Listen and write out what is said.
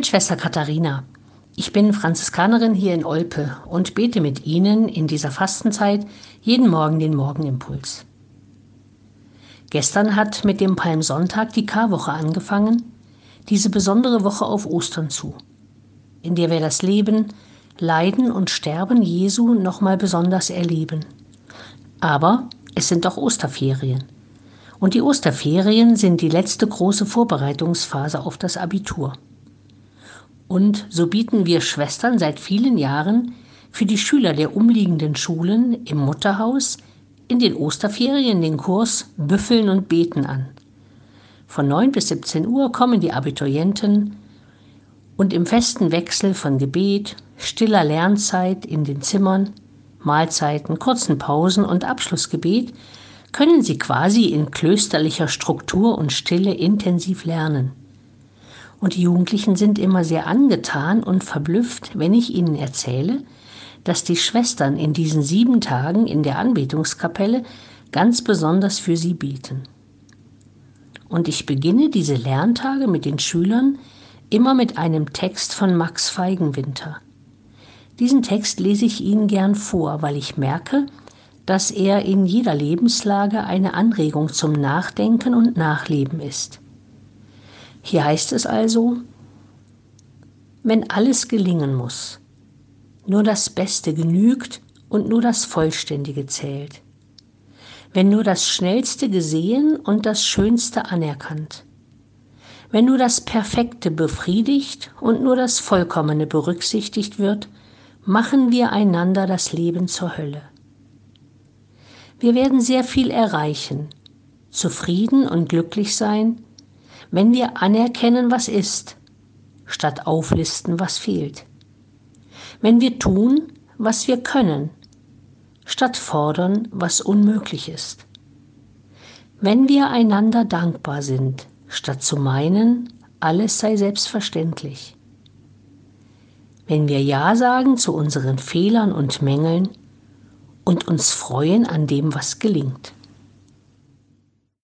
mit Schwester Katharina. Ich bin Franziskanerin hier in Olpe und bete mit Ihnen in dieser Fastenzeit jeden Morgen den Morgenimpuls. Gestern hat mit dem Palmsonntag die Karwoche angefangen, diese besondere Woche auf Ostern zu, in der wir das Leben, Leiden und Sterben Jesu nochmal besonders erleben. Aber es sind doch Osterferien. Und die Osterferien sind die letzte große Vorbereitungsphase auf das Abitur. Und so bieten wir Schwestern seit vielen Jahren für die Schüler der umliegenden Schulen im Mutterhaus in den Osterferien den Kurs Büffeln und Beten an. Von 9 bis 17 Uhr kommen die Abiturienten und im festen Wechsel von Gebet, stiller Lernzeit in den Zimmern, Mahlzeiten, kurzen Pausen und Abschlussgebet können sie quasi in klösterlicher Struktur und Stille intensiv lernen. Und die Jugendlichen sind immer sehr angetan und verblüfft, wenn ich ihnen erzähle, dass die Schwestern in diesen sieben Tagen in der Anbetungskapelle ganz besonders für sie beten. Und ich beginne diese Lerntage mit den Schülern immer mit einem Text von Max Feigenwinter. Diesen Text lese ich Ihnen gern vor, weil ich merke, dass er in jeder Lebenslage eine Anregung zum Nachdenken und Nachleben ist. Hier heißt es also, wenn alles gelingen muss, nur das Beste genügt und nur das Vollständige zählt. Wenn nur das Schnellste gesehen und das Schönste anerkannt. Wenn nur das Perfekte befriedigt und nur das Vollkommene berücksichtigt wird, machen wir einander das Leben zur Hölle. Wir werden sehr viel erreichen, zufrieden und glücklich sein, wenn wir anerkennen, was ist, statt auflisten, was fehlt wenn wir tun, was wir können, statt fordern, was unmöglich ist. Wenn wir einander dankbar sind, statt zu meinen, alles sei selbstverständlich. Wenn wir Ja sagen zu unseren Fehlern und Mängeln und uns freuen an dem, was gelingt.